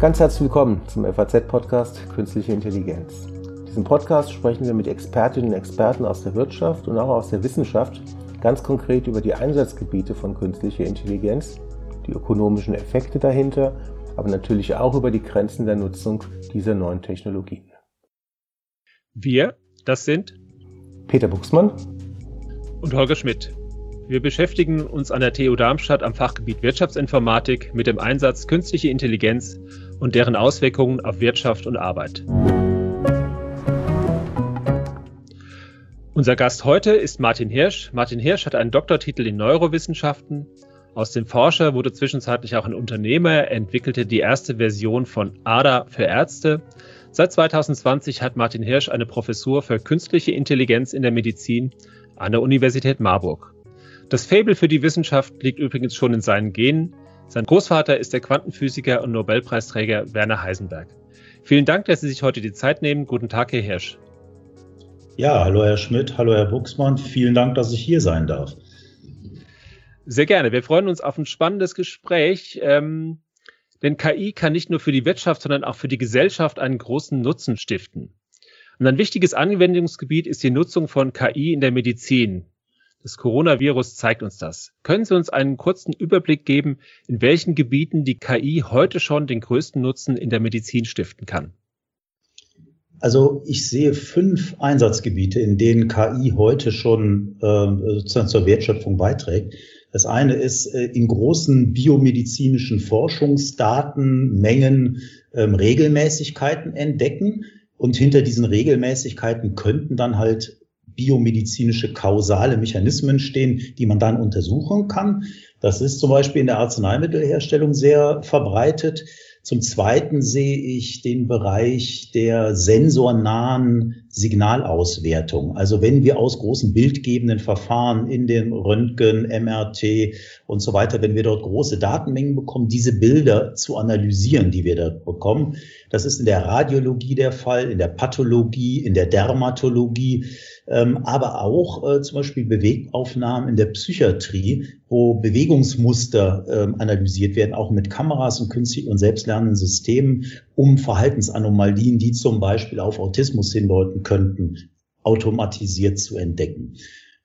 Ganz herzlich willkommen zum FAZ-Podcast Künstliche Intelligenz. In diesem Podcast sprechen wir mit Expertinnen und Experten aus der Wirtschaft und auch aus der Wissenschaft ganz konkret über die Einsatzgebiete von künstlicher Intelligenz, die ökonomischen Effekte dahinter, aber natürlich auch über die Grenzen der Nutzung dieser neuen Technologien. Wir, das sind Peter Buchsmann und Holger Schmidt. Wir beschäftigen uns an der TU Darmstadt am Fachgebiet Wirtschaftsinformatik mit dem Einsatz künstliche Intelligenz und deren Auswirkungen auf Wirtschaft und Arbeit. Unser Gast heute ist Martin Hirsch. Martin Hirsch hat einen Doktortitel in Neurowissenschaften. Aus dem Forscher wurde zwischenzeitlich auch ein Unternehmer. Er entwickelte die erste Version von ADA für Ärzte. Seit 2020 hat Martin Hirsch eine Professur für künstliche Intelligenz in der Medizin an der Universität Marburg. Das Fable für die Wissenschaft liegt übrigens schon in seinen Genen. Sein Großvater ist der Quantenphysiker und Nobelpreisträger Werner Heisenberg. Vielen Dank, dass Sie sich heute die Zeit nehmen. Guten Tag, Herr Hirsch. Ja, hallo Herr Schmidt, hallo Herr Buchsmann. Vielen Dank, dass ich hier sein darf. Sehr gerne. Wir freuen uns auf ein spannendes Gespräch. Ähm, denn KI kann nicht nur für die Wirtschaft, sondern auch für die Gesellschaft einen großen Nutzen stiften. Und ein wichtiges Anwendungsgebiet ist die Nutzung von KI in der Medizin. Das Coronavirus zeigt uns das. Können Sie uns einen kurzen Überblick geben, in welchen Gebieten die KI heute schon den größten Nutzen in der Medizin stiften kann? Also ich sehe fünf Einsatzgebiete, in denen KI heute schon äh, sozusagen zur Wertschöpfung beiträgt. Das eine ist äh, in großen biomedizinischen Forschungsdatenmengen ähm, Regelmäßigkeiten entdecken. Und hinter diesen Regelmäßigkeiten könnten dann halt biomedizinische kausale Mechanismen stehen, die man dann untersuchen kann. Das ist zum Beispiel in der Arzneimittelherstellung sehr verbreitet. Zum Zweiten sehe ich den Bereich der sensornahen Signalauswertung. Also wenn wir aus großen bildgebenden Verfahren in den Röntgen, MRT und so weiter, wenn wir dort große Datenmengen bekommen, diese Bilder zu analysieren, die wir dort bekommen. Das ist in der Radiologie der Fall, in der Pathologie, in der Dermatologie ähm, aber auch äh, zum Beispiel Bewegtaufnahmen in der Psychiatrie, wo Bewegungsmuster ähm, analysiert werden, auch mit Kameras und künstlichen und selbstlernenden Systemen, um Verhaltensanomalien, die zum Beispiel auf Autismus hindeuten könnten, automatisiert zu entdecken.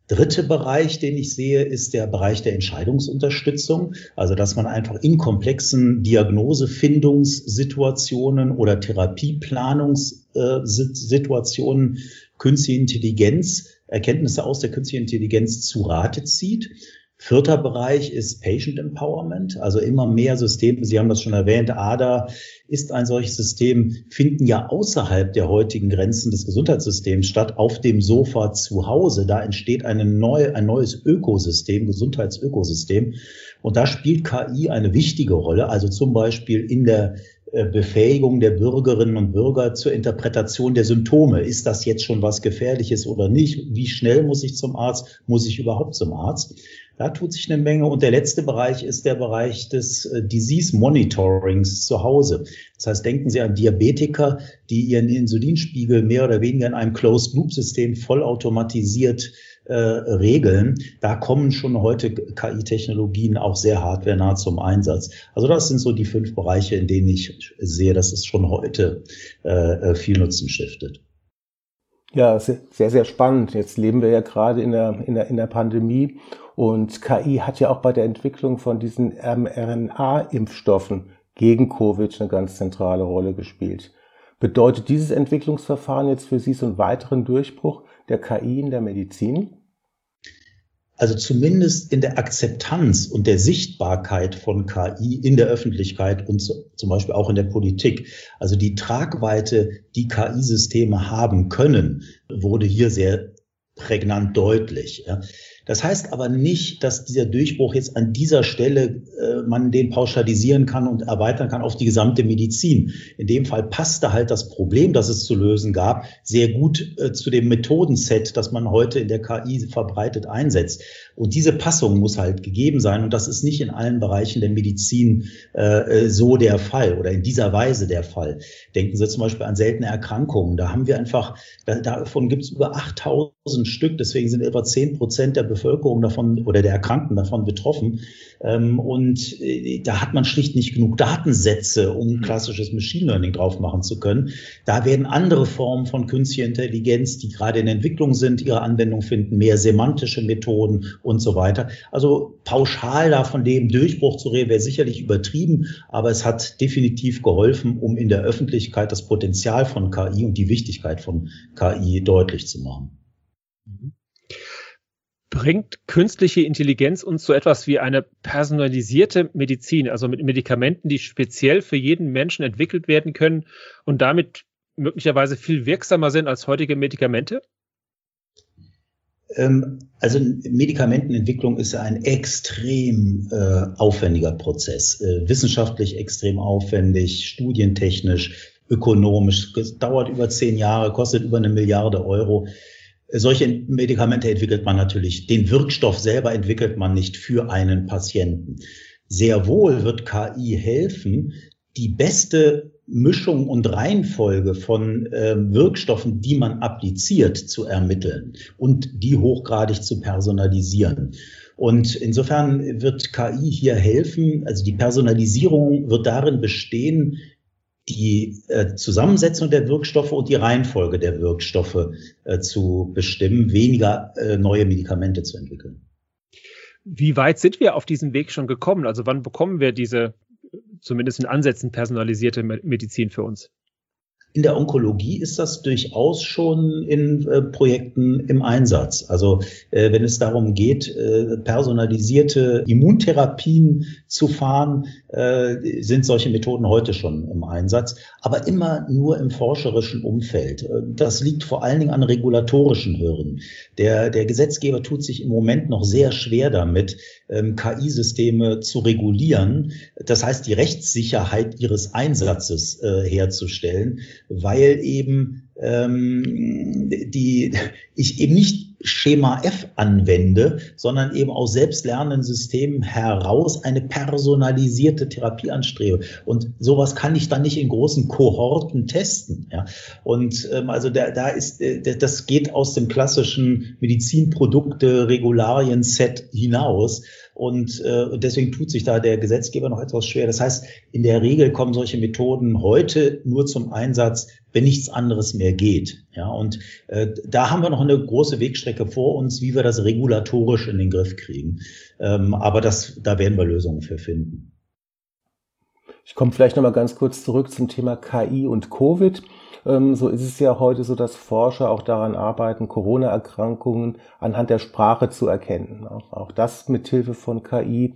Dritte Bereich, den ich sehe, ist der Bereich der Entscheidungsunterstützung. Also, dass man einfach in komplexen Diagnosefindungssituationen oder Therapieplanungssituationen künstliche Intelligenz, Erkenntnisse aus der künstlichen Intelligenz zu Rate zieht. Vierter Bereich ist Patient Empowerment, also immer mehr Systeme, Sie haben das schon erwähnt, ADA ist ein solches System, finden ja außerhalb der heutigen Grenzen des Gesundheitssystems statt, auf dem Sofa zu Hause. Da entsteht eine neue, ein neues Ökosystem, Gesundheitsökosystem. Und da spielt KI eine wichtige Rolle, also zum Beispiel in der äh, Befähigung der Bürgerinnen und Bürger zur Interpretation der Symptome. Ist das jetzt schon was Gefährliches oder nicht? Wie schnell muss ich zum Arzt? Muss ich überhaupt zum Arzt? Da tut sich eine Menge. Und der letzte Bereich ist der Bereich des äh, Disease Monitorings zu Hause. Das heißt, denken Sie an Diabetiker, die ihren Insulinspiegel mehr oder weniger in einem Closed-Loop-System vollautomatisiert äh, regeln. Da kommen schon heute KI-Technologien auch sehr hardwarenah zum Einsatz. Also das sind so die fünf Bereiche, in denen ich sehe, dass es schon heute äh, viel Nutzen stiftet. Ja, sehr, sehr spannend. Jetzt leben wir ja gerade in der, in der, in der Pandemie und KI hat ja auch bei der Entwicklung von diesen mRNA-Impfstoffen gegen Covid eine ganz zentrale Rolle gespielt. Bedeutet dieses Entwicklungsverfahren jetzt für Sie so einen weiteren Durchbruch der KI in der Medizin? Also zumindest in der Akzeptanz und der Sichtbarkeit von KI in der Öffentlichkeit und zum Beispiel auch in der Politik. Also die Tragweite, die KI-Systeme haben können, wurde hier sehr prägnant deutlich. Das heißt aber nicht, dass dieser Durchbruch jetzt an dieser Stelle äh, man den pauschalisieren kann und erweitern kann auf die gesamte Medizin. In dem Fall passte halt das Problem, das es zu lösen gab, sehr gut äh, zu dem Methodenset, das man heute in der KI verbreitet einsetzt. Und diese Passung muss halt gegeben sein. Und das ist nicht in allen Bereichen der Medizin äh, äh so der Fall oder in dieser Weise der Fall. Denken Sie zum Beispiel an seltene Erkrankungen. Da haben wir einfach, da, davon gibt es über 8000 Stück. Deswegen sind etwa 10 Prozent der Bevölkerung Bevölkerung davon oder der Erkrankten davon betroffen. Ähm, und äh, da hat man schlicht nicht genug Datensätze, um mhm. klassisches Machine Learning drauf machen zu können. Da werden andere Formen von künstlicher Intelligenz, die gerade in Entwicklung sind, ihre Anwendung finden, mehr semantische Methoden und so weiter. Also pauschal da von dem Durchbruch zu reden, wäre sicherlich übertrieben, aber es hat definitiv geholfen, um in der Öffentlichkeit das Potenzial von KI und die Wichtigkeit von KI deutlich zu machen. Mhm. Bringt künstliche Intelligenz uns so etwas wie eine personalisierte Medizin, also mit Medikamenten, die speziell für jeden Menschen entwickelt werden können und damit möglicherweise viel wirksamer sind als heutige Medikamente? Ähm, also Medikamentenentwicklung ist ein extrem äh, aufwendiger Prozess, äh, wissenschaftlich extrem aufwendig, studientechnisch, ökonomisch. Es dauert über zehn Jahre, kostet über eine Milliarde Euro. Solche Medikamente entwickelt man natürlich. Den Wirkstoff selber entwickelt man nicht für einen Patienten. Sehr wohl wird KI helfen, die beste Mischung und Reihenfolge von äh, Wirkstoffen, die man appliziert, zu ermitteln und die hochgradig zu personalisieren. Und insofern wird KI hier helfen. Also die Personalisierung wird darin bestehen, die äh, Zusammensetzung der Wirkstoffe und die Reihenfolge der Wirkstoffe äh, zu bestimmen, weniger äh, neue Medikamente zu entwickeln. Wie weit sind wir auf diesem Weg schon gekommen? Also wann bekommen wir diese zumindest in Ansätzen personalisierte Medizin für uns? In der Onkologie ist das durchaus schon in äh, Projekten im Einsatz. Also äh, wenn es darum geht, äh, personalisierte Immuntherapien zu fahren, äh, sind solche Methoden heute schon im Einsatz, aber immer nur im forscherischen Umfeld. Äh, das liegt vor allen Dingen an regulatorischen Hürden. Der, der Gesetzgeber tut sich im Moment noch sehr schwer damit, ähm, KI-Systeme zu regulieren. Das heißt, die Rechtssicherheit ihres Einsatzes äh, herzustellen weil eben ähm, die ich eben nicht Schema F anwende, sondern eben aus selbstlernenden Systemen heraus eine personalisierte Therapie anstrebe. Und sowas kann ich dann nicht in großen Kohorten testen. Ja. Und ähm, also da, da ist, äh, das geht aus dem klassischen Medizinprodukte-Regularien-Set hinaus. Und äh, deswegen tut sich da der Gesetzgeber noch etwas schwer. Das heißt, in der Regel kommen solche Methoden heute nur zum Einsatz, wenn nichts anderes mehr geht. Ja, und äh, da haben wir noch eine große Wegstrecke vor uns, wie wir das regulatorisch in den Griff kriegen. Ähm, aber das, da werden wir Lösungen für finden. Ich komme vielleicht noch mal ganz kurz zurück zum Thema KI und Covid. Ähm, so ist es ja heute so, dass Forscher auch daran arbeiten, Corona-Erkrankungen anhand der Sprache zu erkennen. Auch das mit Hilfe von KI.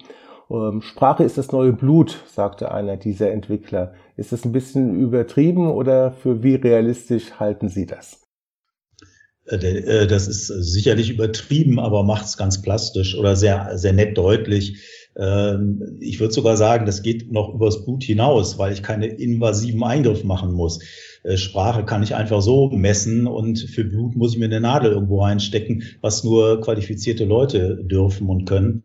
Ähm, Sprache ist das neue Blut, sagte einer dieser Entwickler. Ist das ein bisschen übertrieben oder für wie realistisch halten Sie das? Äh, äh, das ist sicherlich übertrieben, aber macht es ganz plastisch oder sehr, sehr nett deutlich. Ähm, ich würde sogar sagen, das geht noch übers Blut hinaus, weil ich keine invasiven Eingriff machen muss. Äh, Sprache kann ich einfach so messen und für Blut muss ich mir eine Nadel irgendwo reinstecken, was nur qualifizierte Leute dürfen und können.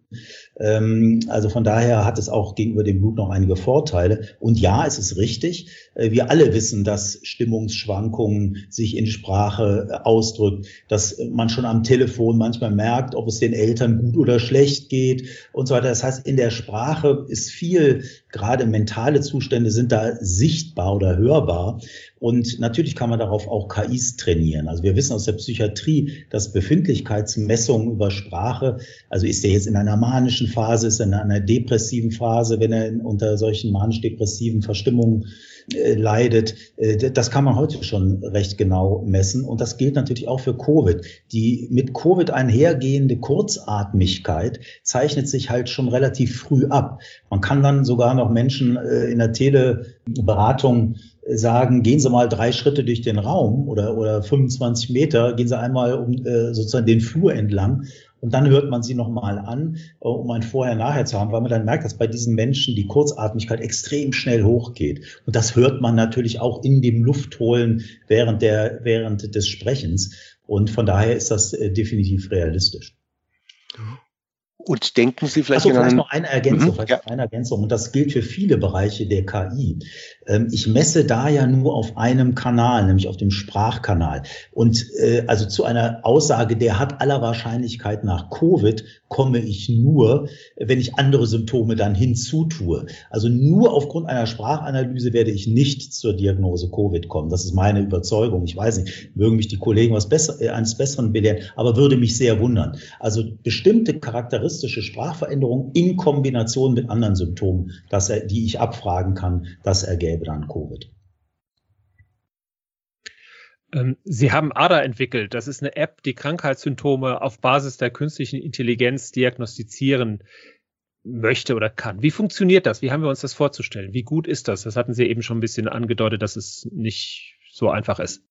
Ähm, also von daher hat es auch gegenüber dem Blut noch einige Vorteile. Und ja, es ist richtig. Äh, wir alle wissen, dass Stimmungsschwankungen sich in Sprache äh, ausdrückt, dass man schon am Telefon manchmal merkt, ob es den Eltern gut oder schlecht geht und so weiter. Das heißt, in der Sprache ist viel, gerade mentale Zustände sind da sichtbar oder hörbar. Und natürlich kann man darauf auch KIs trainieren. Also wir wissen aus der Psychiatrie, dass Befindlichkeitsmessungen über Sprache, also ist der jetzt in einer manischen Phase, ist er in einer depressiven Phase, wenn er unter solchen manisch-depressiven Verstimmungen äh, leidet. Äh, das kann man heute schon recht genau messen. Und das gilt natürlich auch für Covid. Die mit Covid einhergehende Kurzatmigkeit zeichnet sich halt schon relativ früh ab. Man kann dann sogar noch Menschen äh, in der Teleberatung sagen, gehen Sie mal drei Schritte durch den Raum oder, oder 25 Meter, gehen Sie einmal um, äh, sozusagen den Flur entlang und dann hört man sie nochmal an, äh, um ein Vorher-Nachher zu haben, weil man dann merkt, dass bei diesen Menschen die Kurzatmigkeit extrem schnell hochgeht. Und das hört man natürlich auch in dem Luftholen während, der, während des Sprechens. Und von daher ist das äh, definitiv realistisch. Und denken Sie vielleicht, also vielleicht noch eine Ergänzung, mhm, vielleicht ja. eine Ergänzung. Und das gilt für viele Bereiche der KI. Ähm, ich messe da ja nur auf einem Kanal, nämlich auf dem Sprachkanal. Und äh, also zu einer Aussage, der hat aller Wahrscheinlichkeit nach Covid, komme ich nur, wenn ich andere Symptome dann hinzutue. Also nur aufgrund einer Sprachanalyse werde ich nicht zur Diagnose Covid kommen. Das ist meine Überzeugung. Ich weiß nicht, mögen mich die Kollegen was besser, äh, eines Besseren belehren, aber würde mich sehr wundern. Also bestimmte charakteristische Sprachveränderungen in Kombination mit anderen Symptomen, dass er, die ich abfragen kann, das ergäbe dann Covid. Ähm, Sie haben ADA entwickelt. Das ist eine App, die Krankheitssymptome auf Basis der künstlichen Intelligenz diagnostizieren möchte oder kann. Wie funktioniert das? Wie haben wir uns das vorzustellen? Wie gut ist das? Das hatten Sie eben schon ein bisschen angedeutet, dass es nicht so einfach ist.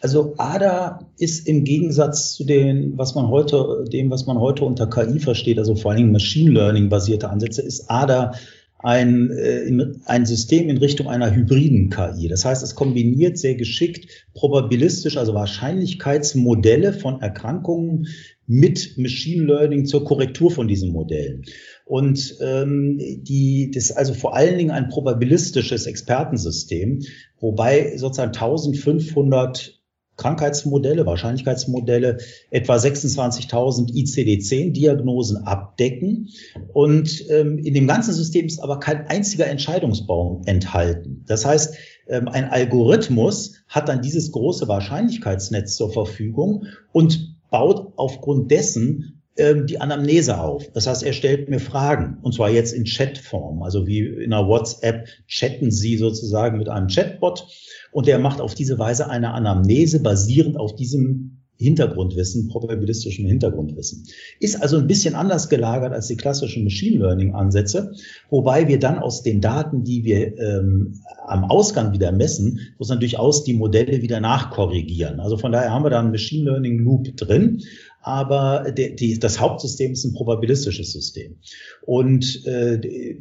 Also ADA ist im Gegensatz zu dem, was man heute, dem, was man heute unter KI versteht, also vor allen Dingen Machine Learning basierte Ansätze, ist ADA ein, äh, ein System in Richtung einer hybriden KI. Das heißt, es kombiniert sehr geschickt probabilistisch, also Wahrscheinlichkeitsmodelle von Erkrankungen mit Machine Learning zur Korrektur von diesen Modellen. Und ähm, die, das ist also vor allen Dingen ein probabilistisches Expertensystem, wobei sozusagen 1500 Krankheitsmodelle, Wahrscheinlichkeitsmodelle etwa 26.000 ICD-10-Diagnosen abdecken. Und ähm, in dem ganzen System ist aber kein einziger Entscheidungsbaum enthalten. Das heißt, ähm, ein Algorithmus hat dann dieses große Wahrscheinlichkeitsnetz zur Verfügung und baut aufgrund dessen ähm, die Anamnese auf. Das heißt, er stellt mir Fragen und zwar jetzt in Chatform, also wie in einer WhatsApp chatten Sie sozusagen mit einem Chatbot und der macht auf diese Weise eine Anamnese basierend auf diesem Hintergrundwissen, probabilistischen Hintergrundwissen. Ist also ein bisschen anders gelagert als die klassischen Machine Learning Ansätze, wobei wir dann aus den Daten, die wir ähm, am Ausgang wieder messen, muss man durchaus die Modelle wieder nachkorrigieren. Also von daher haben wir da einen Machine Learning Loop drin, aber die, die, das Hauptsystem ist ein probabilistisches System. Und äh,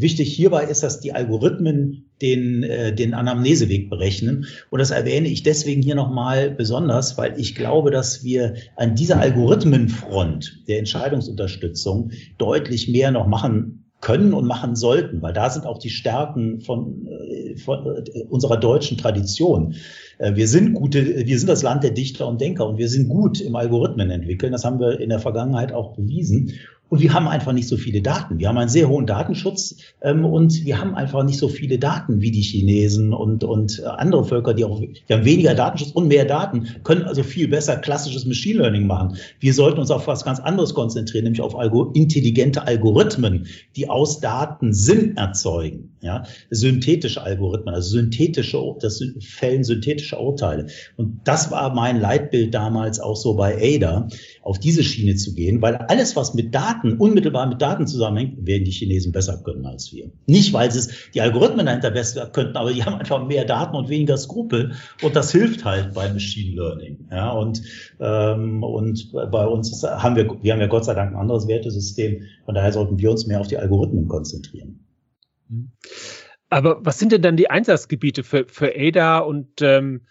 Wichtig hierbei ist, dass die Algorithmen den, äh, den Anamneseweg berechnen. Und das erwähne ich deswegen hier nochmal besonders, weil ich glaube, dass wir an dieser Algorithmenfront der Entscheidungsunterstützung deutlich mehr noch machen können und machen sollten, weil da sind auch die Stärken von, äh, von äh, unserer deutschen Tradition. Äh, wir sind gute, wir sind das Land der Dichter und Denker und wir sind gut im Algorithmen entwickeln. Das haben wir in der Vergangenheit auch bewiesen. Und wir haben einfach nicht so viele Daten. Wir haben einen sehr hohen Datenschutz ähm, und wir haben einfach nicht so viele Daten wie die Chinesen und, und andere Völker, die auch, wir haben weniger Datenschutz und mehr Daten, können also viel besser klassisches Machine Learning machen. Wir sollten uns auf was ganz anderes konzentrieren, nämlich auf Algo intelligente Algorithmen, die aus Daten Sinn erzeugen. Ja, synthetische Algorithmen, also synthetische, das fällen synthetische Urteile. Und das war mein Leitbild damals auch so bei ADA, auf diese Schiene zu gehen, weil alles, was mit Daten, unmittelbar mit Daten zusammenhängt, werden die Chinesen besser können als wir. Nicht, weil sie es, die Algorithmen dahinter besser könnten, aber die haben einfach mehr Daten und weniger Skrupel. Und das hilft halt bei Machine Learning. Ja, und, ähm, und bei uns haben wir, wir haben ja Gott sei Dank ein anderes Wertesystem. Von daher sollten wir uns mehr auf die Algorithmen konzentrieren. Aber was sind denn dann die Einsatzgebiete für, für ADA und ähm,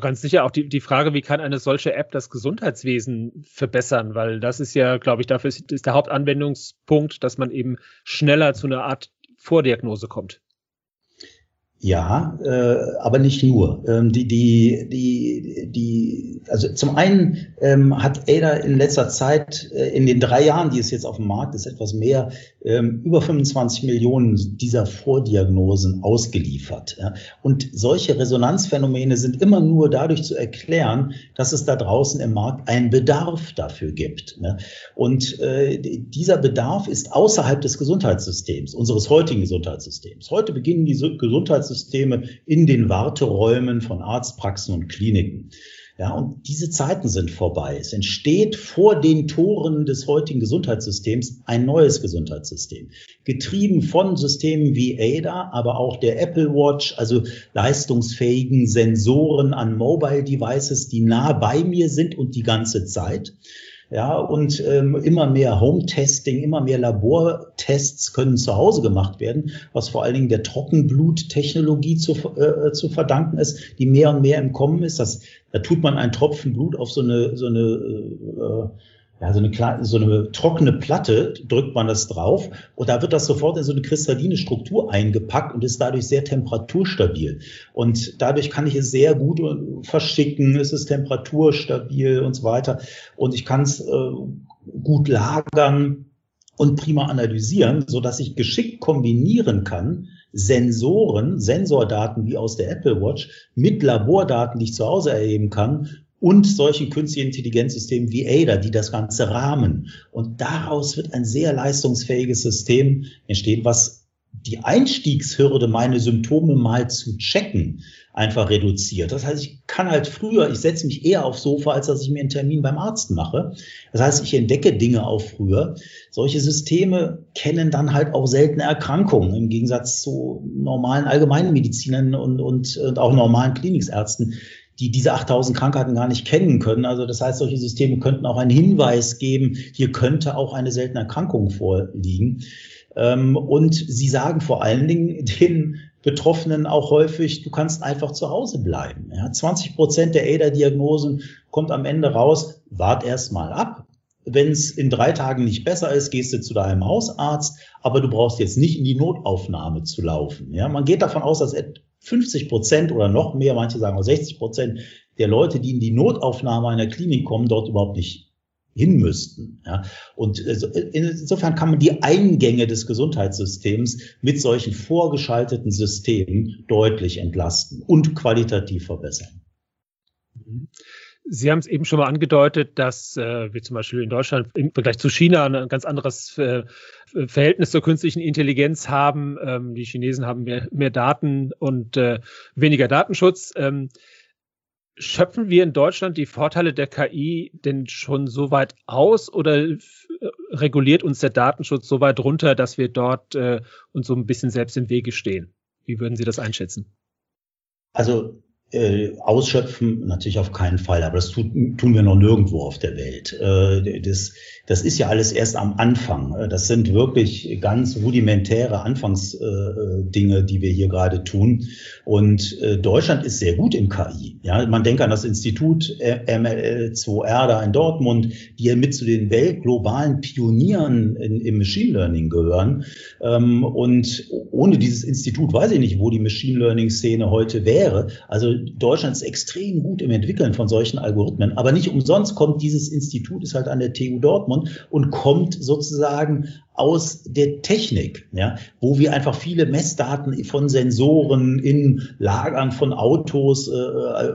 ganz sicher auch die, die Frage, wie kann eine solche App das Gesundheitswesen verbessern? Weil das ist ja, glaube ich, dafür ist, ist der Hauptanwendungspunkt, dass man eben schneller zu einer Art Vordiagnose kommt. Ja, äh, aber nicht nur. Ähm, die, die, die, die, also zum einen ähm, hat Ada in letzter Zeit, äh, in den drei Jahren, die es jetzt auf dem Markt ist, etwas mehr, ähm, über 25 Millionen dieser Vordiagnosen ausgeliefert. Ja. Und solche Resonanzphänomene sind immer nur dadurch zu erklären, dass es da draußen im Markt einen Bedarf dafür gibt. Ja. Und äh, dieser Bedarf ist außerhalb des Gesundheitssystems, unseres heutigen Gesundheitssystems. Heute beginnen die Gesundheits Gesundheitssysteme in den Warteräumen von Arztpraxen und Kliniken. Ja, und diese Zeiten sind vorbei. Es entsteht vor den Toren des heutigen Gesundheitssystems ein neues Gesundheitssystem. Getrieben von Systemen wie ADA, aber auch der Apple Watch, also leistungsfähigen Sensoren an Mobile Devices, die nah bei mir sind und die ganze Zeit. Ja, und ähm, immer mehr Home-Testing, immer mehr Labortests können zu Hause gemacht werden, was vor allen Dingen der Trockenbluttechnologie zu, äh, zu verdanken ist, die mehr und mehr im Kommen ist. Das, da tut man einen Tropfen Blut auf so eine, so eine ja, so eine, so eine trockene Platte, drückt man das drauf und da wird das sofort in so eine kristalline Struktur eingepackt und ist dadurch sehr temperaturstabil. Und dadurch kann ich es sehr gut äh, verschicken, es ist temperaturstabil und so weiter. Und ich kann es äh, gut lagern und prima analysieren, so dass ich geschickt kombinieren kann, Sensoren, Sensordaten wie aus der Apple Watch mit Labordaten, die ich zu Hause erheben kann und solchen künstlichen Intelligenzsystemen wie ADA, die das Ganze rahmen. Und daraus wird ein sehr leistungsfähiges System entstehen, was die Einstiegshürde, meine Symptome mal zu checken, einfach reduziert. Das heißt, ich kann halt früher, ich setze mich eher aufs Sofa, als dass ich mir einen Termin beim Arzt mache. Das heißt, ich entdecke Dinge auch früher. Solche Systeme kennen dann halt auch seltene Erkrankungen im Gegensatz zu normalen Allgemeinmedizinern und, und, und auch normalen Kliniksärzten, die diese 8000 Krankheiten gar nicht kennen können. Also das heißt, solche Systeme könnten auch einen Hinweis geben, hier könnte auch eine seltene Erkrankung vorliegen. Ähm, und sie sagen vor allen Dingen den Betroffenen auch häufig, du kannst einfach zu Hause bleiben. 20 Prozent der ADA-Diagnosen kommt am Ende raus, wart erst mal ab. Wenn es in drei Tagen nicht besser ist, gehst du zu deinem Hausarzt, aber du brauchst jetzt nicht in die Notaufnahme zu laufen. Ja, man geht davon aus, dass 50 Prozent oder noch mehr, manche sagen auch 60 Prozent der Leute, die in die Notaufnahme einer Klinik kommen, dort überhaupt nicht hin müssten. Ja. Und äh, insofern kann man die Eingänge des Gesundheitssystems mit solchen vorgeschalteten Systemen deutlich entlasten und qualitativ verbessern. Mhm. Sie haben es eben schon mal angedeutet, dass äh, wir zum Beispiel in Deutschland im Vergleich zu China ein ganz anderes äh, Verhältnis zur künstlichen Intelligenz haben. Ähm, die Chinesen haben mehr, mehr Daten und äh, weniger Datenschutz. Ähm, schöpfen wir in Deutschland die Vorteile der KI denn schon so weit aus oder äh, reguliert uns der Datenschutz so weit runter, dass wir dort äh, uns so ein bisschen selbst im Wege stehen? Wie würden Sie das einschätzen? Also äh, ausschöpfen natürlich auf keinen Fall, aber das tut, tun wir noch nirgendwo auf der Welt. Äh, das, das ist ja alles erst am Anfang. Äh, das sind wirklich ganz rudimentäre Anfangsdinge, die wir hier gerade tun. Und äh, Deutschland ist sehr gut in KI. Ja, man denkt an das Institut ML2R da in Dortmund, die ja mit zu den weltglobalen Pionieren in, im Machine Learning gehören. Ähm, und ohne dieses Institut weiß ich nicht, wo die Machine Learning Szene heute wäre. Also Deutschland ist extrem gut im Entwickeln von solchen Algorithmen. Aber nicht umsonst kommt dieses Institut, ist halt an der TU Dortmund und kommt sozusagen aus der Technik, ja, wo wir einfach viele Messdaten von Sensoren in Lagern von Autos, äh, äh,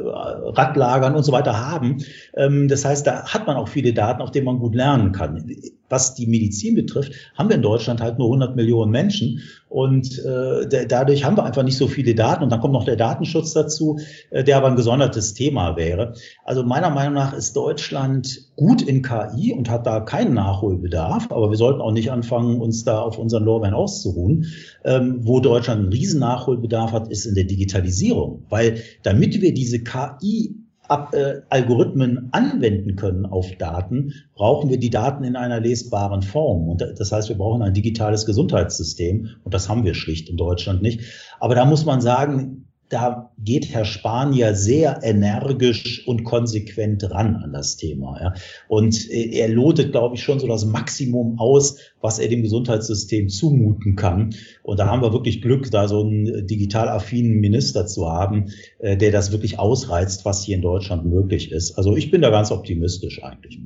Radlagern und so weiter haben. Ähm, das heißt, da hat man auch viele Daten, auf denen man gut lernen kann was die Medizin betrifft, haben wir in Deutschland halt nur 100 Millionen Menschen und äh, dadurch haben wir einfach nicht so viele Daten und dann kommt noch der Datenschutz dazu, äh, der aber ein gesondertes Thema wäre. Also meiner Meinung nach ist Deutschland gut in KI und hat da keinen Nachholbedarf, aber wir sollten auch nicht anfangen, uns da auf unseren Lorbeeren auszuruhen. Ähm, wo Deutschland einen riesen Nachholbedarf hat, ist in der Digitalisierung, weil damit wir diese KI Ab, äh, Algorithmen anwenden können auf Daten, brauchen wir die Daten in einer lesbaren Form. Und das heißt, wir brauchen ein digitales Gesundheitssystem. Und das haben wir schlicht in Deutschland nicht. Aber da muss man sagen, da geht Herr Spahn ja sehr energisch und konsequent ran an das Thema. Ja. Und er lotet, glaube ich, schon so das Maximum aus, was er dem Gesundheitssystem zumuten kann. Und da haben wir wirklich Glück, da so einen digital affinen Minister zu haben, äh, der das wirklich ausreizt, was hier in Deutschland möglich ist. Also ich bin da ganz optimistisch eigentlich.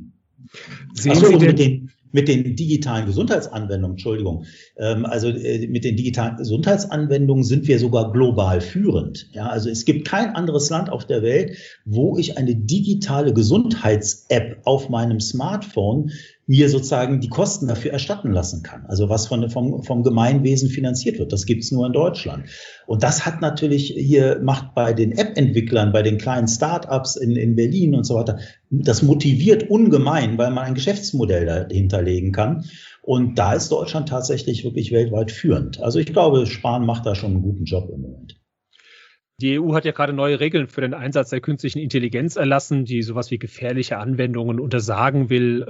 Sehen also, Sie mit den mit den digitalen Gesundheitsanwendungen, Entschuldigung, ähm, also äh, mit den digitalen Gesundheitsanwendungen sind wir sogar global führend. Ja, also es gibt kein anderes Land auf der Welt, wo ich eine digitale Gesundheits-App auf meinem Smartphone mir sozusagen die Kosten dafür erstatten lassen kann. Also was von, vom, vom Gemeinwesen finanziert wird. Das gibt's nur in Deutschland. Und das hat natürlich hier, macht bei den App-Entwicklern, bei den kleinen Start-ups in, in Berlin und so weiter, das motiviert ungemein, weil man ein Geschäftsmodell dahinter legen kann. Und da ist Deutschland tatsächlich wirklich weltweit führend. Also ich glaube, Spahn macht da schon einen guten Job im Moment. Die EU hat ja gerade neue Regeln für den Einsatz der künstlichen Intelligenz erlassen, die sowas wie gefährliche Anwendungen untersagen will.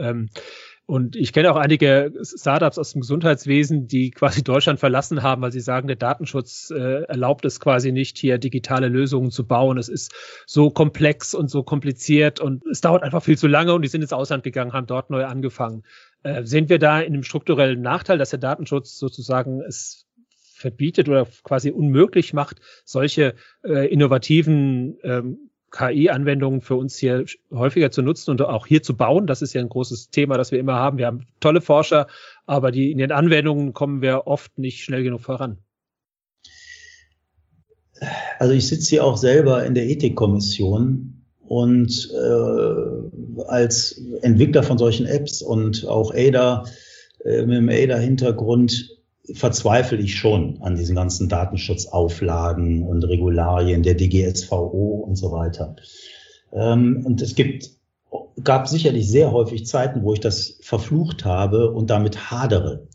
Und ich kenne auch einige Startups aus dem Gesundheitswesen, die quasi Deutschland verlassen haben, weil sie sagen, der Datenschutz äh, erlaubt es quasi nicht, hier digitale Lösungen zu bauen. Es ist so komplex und so kompliziert und es dauert einfach viel zu lange und die sind ins Ausland gegangen, haben dort neu angefangen. Äh, sehen wir da in einem strukturellen Nachteil, dass der Datenschutz sozusagen es verbietet oder quasi unmöglich macht, solche äh, innovativen ähm, KI-Anwendungen für uns hier häufiger zu nutzen und auch hier zu bauen. Das ist ja ein großes Thema, das wir immer haben. Wir haben tolle Forscher, aber die, in den Anwendungen kommen wir oft nicht schnell genug voran. Also ich sitze hier auch selber in der Ethikkommission und äh, als Entwickler von solchen Apps und auch ADA äh, mit dem ADA-Hintergrund verzweifle ich schon an diesen ganzen Datenschutzauflagen und Regularien der DGSVO und so weiter. Ähm, und es gibt, gab sicherlich sehr häufig Zeiten, wo ich das verflucht habe und damit hadere.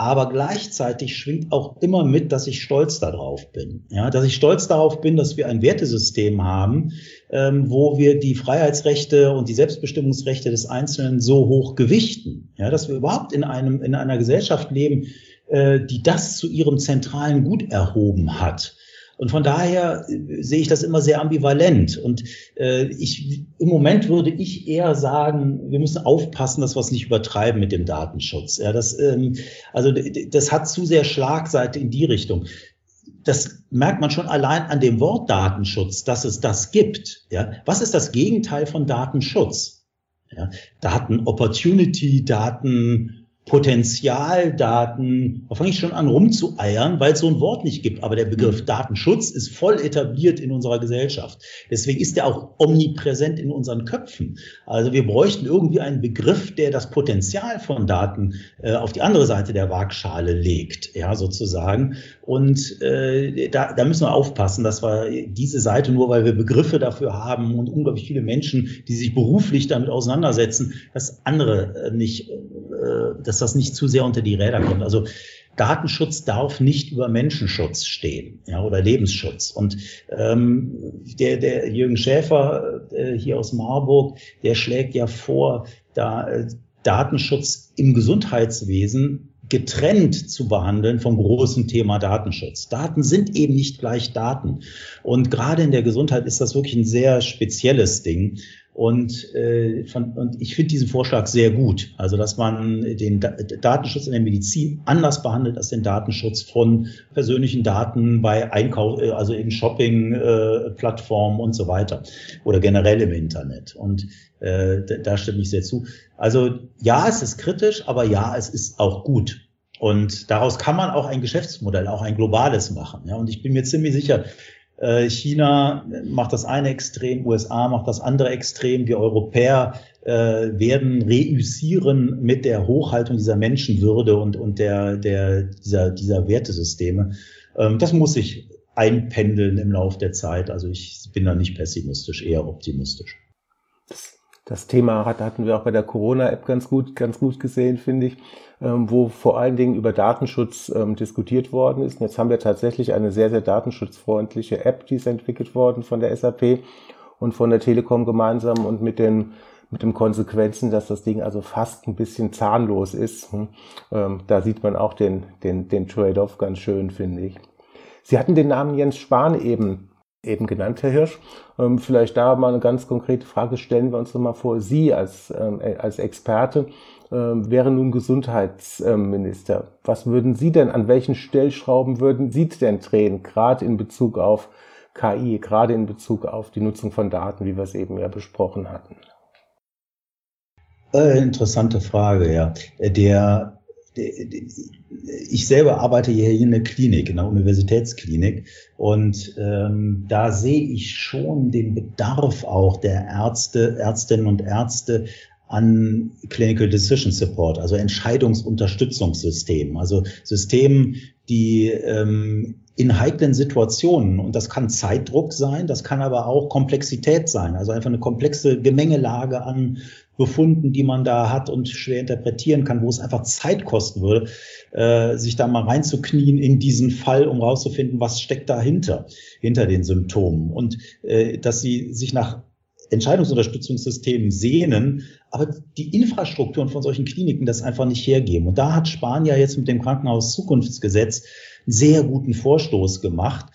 Aber gleichzeitig schwingt auch immer mit, dass ich stolz darauf bin. Ja, dass ich stolz darauf bin, dass wir ein Wertesystem haben, ähm, wo wir die Freiheitsrechte und die Selbstbestimmungsrechte des Einzelnen so hoch gewichten. Ja, dass wir überhaupt in einem, in einer Gesellschaft leben, äh, die das zu ihrem zentralen Gut erhoben hat. Und von daher äh, sehe ich das immer sehr ambivalent. Und äh, ich, im Moment würde ich eher sagen, wir müssen aufpassen, dass wir es nicht übertreiben mit dem Datenschutz. Ja, das, ähm, also das hat zu sehr Schlagseite in die Richtung. Das merkt man schon allein an dem Wort Datenschutz, dass es das gibt. Ja, was ist das Gegenteil von Datenschutz? Ja, Daten Opportunity, Daten Potenzialdaten, da fange ich schon an rumzueiern, weil es so ein Wort nicht gibt. Aber der Begriff mhm. Datenschutz ist voll etabliert in unserer Gesellschaft. Deswegen ist er auch omnipräsent in unseren Köpfen. Also wir bräuchten irgendwie einen Begriff, der das Potenzial von Daten äh, auf die andere Seite der Waagschale legt, ja, sozusagen. Und äh, da, da müssen wir aufpassen, dass wir diese Seite nur, weil wir Begriffe dafür haben und unglaublich viele Menschen, die sich beruflich damit auseinandersetzen, das andere äh, nicht, äh, das das nicht zu sehr unter die Räder kommt. Also Datenschutz darf nicht über Menschenschutz stehen ja, oder Lebensschutz. Und ähm, der, der Jürgen Schäfer äh, hier aus Marburg, der schlägt ja vor, da äh, Datenschutz im Gesundheitswesen getrennt zu behandeln vom großen Thema Datenschutz. Daten sind eben nicht gleich Daten. Und gerade in der Gesundheit ist das wirklich ein sehr spezielles Ding. Und, äh, von, und ich finde diesen Vorschlag sehr gut. Also, dass man den da Datenschutz in der Medizin anders behandelt als den Datenschutz von persönlichen Daten bei Einkauf, äh, also in Shopping-Plattformen äh, und so weiter oder generell im Internet. Und äh, da, da stimme ich sehr zu. Also ja, es ist kritisch, aber ja, es ist auch gut. Und daraus kann man auch ein Geschäftsmodell, auch ein globales machen. Ja, und ich bin mir ziemlich sicher, China macht das eine Extrem, USA macht das andere Extrem. Wir Europäer äh, werden reüssieren mit der Hochhaltung dieser Menschenwürde und, und der, der, dieser, dieser Wertesysteme. Ähm, das muss sich einpendeln im Laufe der Zeit. Also ich bin da nicht pessimistisch, eher optimistisch. Das Thema hatten wir auch bei der Corona-App ganz gut, ganz gut gesehen, finde ich, ähm, wo vor allen Dingen über Datenschutz ähm, diskutiert worden ist. Und jetzt haben wir tatsächlich eine sehr, sehr datenschutzfreundliche App, die ist entwickelt worden von der SAP und von der Telekom gemeinsam und mit den mit den Konsequenzen, dass das Ding also fast ein bisschen zahnlos ist. Hm. Ähm, da sieht man auch den, den, den Trade-off ganz schön, finde ich. Sie hatten den Namen Jens Spahn eben eben genannt, Herr Hirsch. Ähm, vielleicht da mal eine ganz konkrete Frage stellen wir uns noch mal vor. Sie als, ähm, äh, als Experte ähm, wären nun Gesundheitsminister. Was würden Sie denn, an welchen Stellschrauben würden Sie denn drehen, gerade in Bezug auf KI, gerade in Bezug auf die Nutzung von Daten, wie wir es eben ja besprochen hatten? Äh, interessante Frage, ja. Der ich selber arbeite hier in der Klinik, in der Universitätsklinik, und ähm, da sehe ich schon den Bedarf auch der Ärzte, Ärztinnen und Ärzte an Clinical Decision Support, also Entscheidungsunterstützungssystemen, also Systemen, die ähm, in heiklen Situationen, und das kann Zeitdruck sein, das kann aber auch Komplexität sein, also einfach eine komplexe Gemengelage an Befunden, die man da hat und schwer interpretieren kann, wo es einfach Zeit kosten würde, äh, sich da mal reinzuknien in diesen Fall, um rauszufinden, was steckt dahinter, hinter den Symptomen. Und äh, dass sie sich nach Entscheidungsunterstützungssystemen sehnen, aber die Infrastrukturen von solchen Kliniken das einfach nicht hergeben. Und da hat ja jetzt mit dem Krankenhaus Zukunftsgesetz sehr guten Vorstoß gemacht.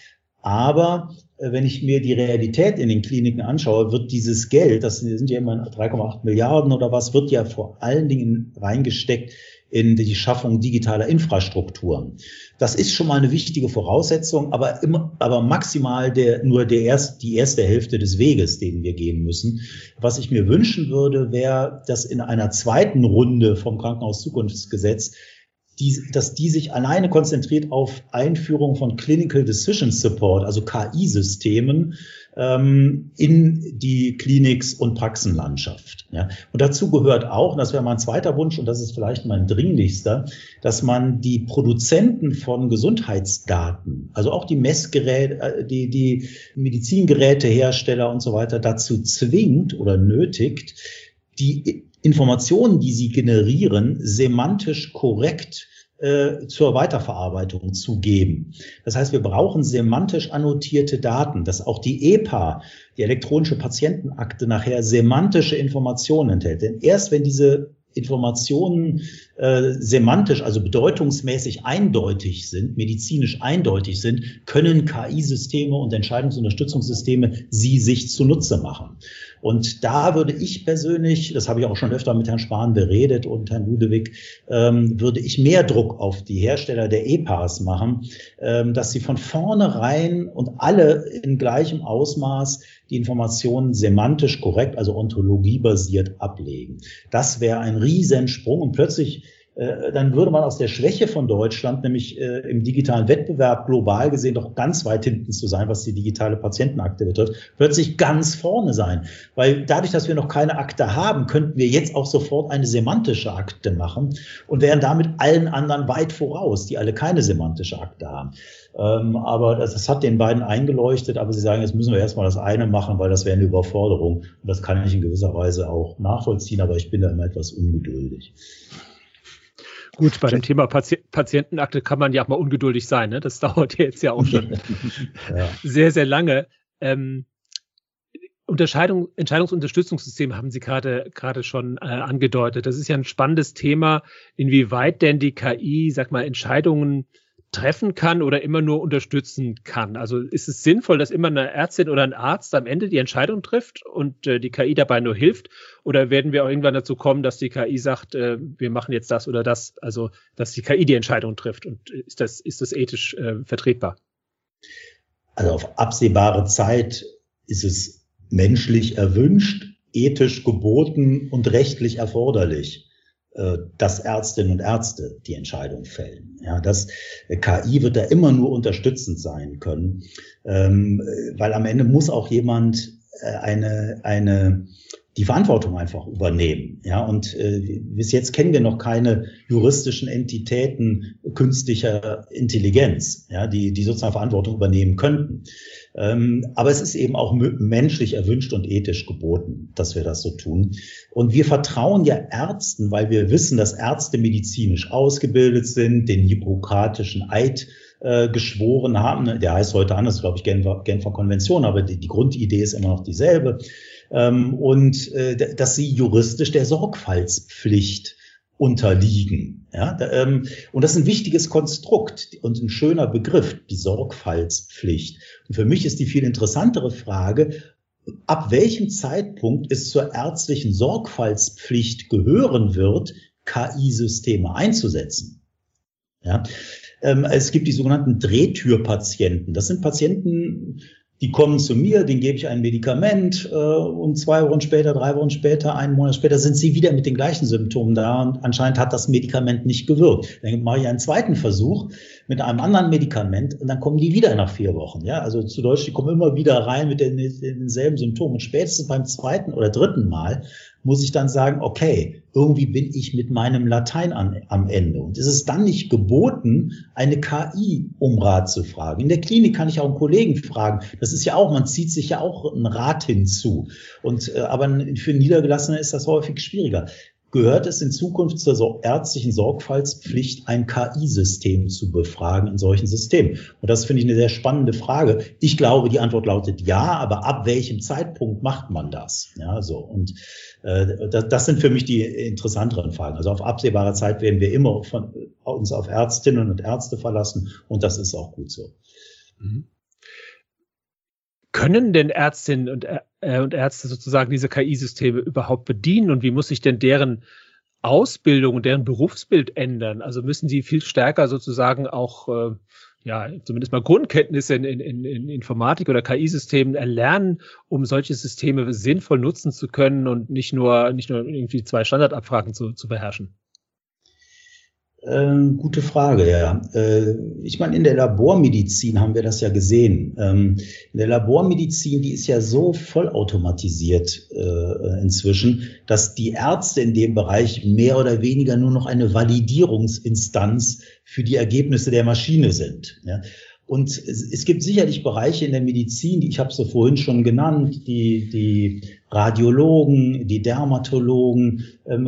Aber äh, wenn ich mir die Realität in den Kliniken anschaue, wird dieses Geld, das sind ja immer 3,8 Milliarden oder was, wird ja vor allen Dingen reingesteckt in die Schaffung digitaler Infrastrukturen. Das ist schon mal eine wichtige Voraussetzung, aber immer, aber maximal der, nur der erst, die erste Hälfte des Weges, den wir gehen müssen. Was ich mir wünschen würde, wäre, dass in einer zweiten Runde vom Krankenhaus Zukunftsgesetz die, dass die sich alleine konzentriert auf Einführung von Clinical Decision Support, also KI-Systemen ähm, in die Kliniks- und Praxenlandschaft. Ja. Und dazu gehört auch, und das wäre mein zweiter Wunsch, und das ist vielleicht mein dringlichster, dass man die Produzenten von Gesundheitsdaten, also auch die Messgeräte, äh, die, die Medizingerätehersteller und so weiter dazu zwingt oder nötigt, die Informationen, die sie generieren, semantisch korrekt äh, zur Weiterverarbeitung zu geben. Das heißt, wir brauchen semantisch annotierte Daten, dass auch die EPA, die elektronische Patientenakte, nachher semantische Informationen enthält. Denn erst wenn diese Informationen äh, semantisch, also bedeutungsmäßig eindeutig sind, medizinisch eindeutig sind, können KI-Systeme und Entscheidungsunterstützungssysteme sie sich zunutze machen. Und da würde ich persönlich, das habe ich auch schon öfter mit Herrn Spahn beredet und Herrn Ludewig, ähm, würde ich mehr Druck auf die Hersteller der E-Pass machen, ähm, dass sie von vornherein und alle in gleichem Ausmaß die Informationen semantisch korrekt, also ontologiebasiert ablegen. Das wäre ein Riesensprung und plötzlich dann würde man aus der Schwäche von Deutschland, nämlich äh, im digitalen Wettbewerb global gesehen doch ganz weit hinten zu sein, was die digitale Patientenakte betrifft, plötzlich ganz vorne sein. Weil dadurch, dass wir noch keine Akte haben, könnten wir jetzt auch sofort eine semantische Akte machen und wären damit allen anderen weit voraus, die alle keine semantische Akte haben. Ähm, aber das, hat den beiden eingeleuchtet, aber sie sagen, jetzt müssen wir erstmal das eine machen, weil das wäre eine Überforderung. Und das kann ich in gewisser Weise auch nachvollziehen, aber ich bin da immer etwas ungeduldig. Gut, bei dem Thema Pati Patientenakte kann man ja auch mal ungeduldig sein. Ne? Das dauert jetzt ja auch schon ja. sehr, sehr lange. Ähm, Unterscheidung, Entscheidungsunterstützungssystem haben Sie gerade gerade schon äh, angedeutet. Das ist ja ein spannendes Thema, inwieweit denn die KI, sag mal, Entscheidungen treffen kann oder immer nur unterstützen kann. Also ist es sinnvoll, dass immer eine Ärztin oder ein Arzt am Ende die Entscheidung trifft und äh, die KI dabei nur hilft? Oder werden wir auch irgendwann dazu kommen, dass die KI sagt, äh, wir machen jetzt das oder das? Also, dass die KI die Entscheidung trifft. Und ist das, ist das ethisch äh, vertretbar? Also auf absehbare Zeit ist es menschlich erwünscht, ethisch geboten und rechtlich erforderlich. Äh, dass Ärztinnen und Ärzte die Entscheidung fällen. Ja, das äh, KI wird da immer nur unterstützend sein können, ähm, weil am Ende muss auch jemand äh, eine eine die Verantwortung einfach übernehmen. Ja, und äh, bis jetzt kennen wir noch keine juristischen Entitäten künstlicher Intelligenz, ja, die, die sozusagen Verantwortung übernehmen könnten. Ähm, aber es ist eben auch menschlich erwünscht und ethisch geboten, dass wir das so tun. Und wir vertrauen ja Ärzten, weil wir wissen, dass Ärzte medizinisch ausgebildet sind, den hippokratischen Eid äh, geschworen haben. Der heißt heute anders, glaube ich, Genfer, Genfer Konvention, aber die, die Grundidee ist immer noch dieselbe ähm, und äh, dass sie juristisch der Sorgfaltspflicht unterliegen. Ja, ähm, und das ist ein wichtiges Konstrukt und ein schöner Begriff, die Sorgfaltspflicht. Und für mich ist die viel interessantere Frage, ab welchem Zeitpunkt es zur ärztlichen Sorgfaltspflicht gehören wird, KI-Systeme einzusetzen. Ja, ähm, es gibt die sogenannten Drehtürpatienten. Das sind Patienten, die kommen zu mir, denen gebe ich ein Medikament äh, und zwei Wochen später, drei Wochen später, einen Monat später sind sie wieder mit den gleichen Symptomen da und anscheinend hat das Medikament nicht gewirkt. Dann mache ich einen zweiten Versuch mit einem anderen Medikament und dann kommen die wieder nach vier Wochen. Ja, also zu Deutsch, die kommen immer wieder rein mit den, denselben Symptomen und spätestens beim zweiten oder dritten Mal muss ich dann sagen, okay, irgendwie bin ich mit meinem Latein an, am Ende. Und ist es dann nicht geboten, eine KI um Rat zu fragen? In der Klinik kann ich auch einen Kollegen fragen. Das ist ja auch, man zieht sich ja auch einen Rat hinzu. Und, äh, aber für Niedergelassene ist das häufig schwieriger. Gehört es in Zukunft zur ärztlichen Sorgfaltspflicht, ein KI-System zu befragen in solchen Systemen? Und das finde ich eine sehr spannende Frage. Ich glaube, die Antwort lautet ja, aber ab welchem Zeitpunkt macht man das? Ja, so. Und äh, das, das sind für mich die interessanteren Fragen. Also auf absehbare Zeit werden wir immer von, uns auf Ärztinnen und Ärzte verlassen und das ist auch gut so. Mhm. Können denn Ärztinnen und, äh, und Ärzte sozusagen diese KI-Systeme überhaupt bedienen und wie muss sich denn deren Ausbildung und deren Berufsbild ändern? Also müssen sie viel stärker sozusagen auch, äh, ja, zumindest mal Grundkenntnisse in, in, in Informatik oder KI-Systemen erlernen, um solche Systeme sinnvoll nutzen zu können und nicht nur, nicht nur irgendwie zwei Standardabfragen zu, zu beherrschen? Ähm, gute Frage, ja. Äh, ich meine, in der Labormedizin haben wir das ja gesehen. Ähm, in der Labormedizin, die ist ja so vollautomatisiert äh, inzwischen, dass die Ärzte in dem Bereich mehr oder weniger nur noch eine Validierungsinstanz für die Ergebnisse der Maschine sind. Ja. Und es, gibt sicherlich Bereiche in der Medizin, die ich habe sie vorhin schon genannt, die, die Radiologen, die Dermatologen, ähm,